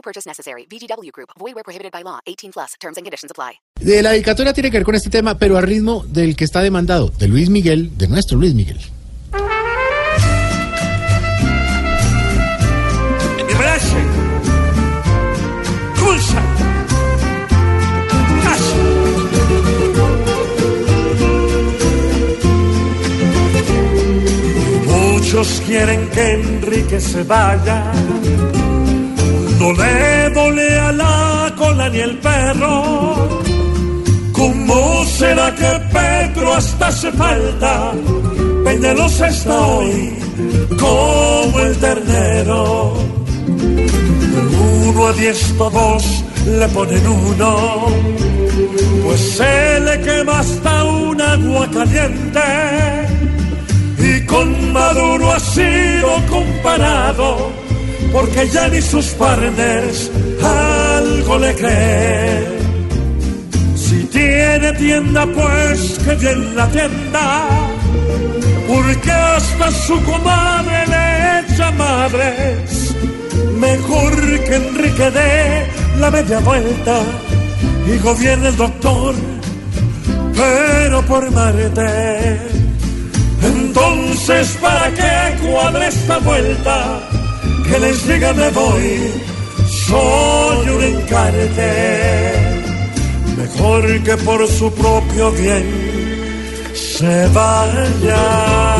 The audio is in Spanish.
No purchase necessary. VGW Group. Void where prohibited by law. 18 plus. Terms and conditions apply. De la dedicatoria tiene que ver con este tema, pero al ritmo del que está demandado, de Luis Miguel, de nuestro Luis Miguel. Muchos quieren que Enrique se vaya. No le a la cola ni el perro. ¿Cómo será que Pedro hasta hace falta? Peñalos está hoy como el ternero. Uno a diez todos le ponen uno, pues se le quema hasta un agua caliente. Y con Maduro ha sido comparado, porque ya ni sus partners algo le creen. Si tiene tienda, pues que bien la tienda, porque hasta su comadre le echa madres. Mejor que Enrique dé la media vuelta y gobierne el doctor, pero por Marte. Entonces, ¿para qué cuadre esta vuelta? Que les diga me voy, soy un encarte. Mejor que por su propio bien se vaya.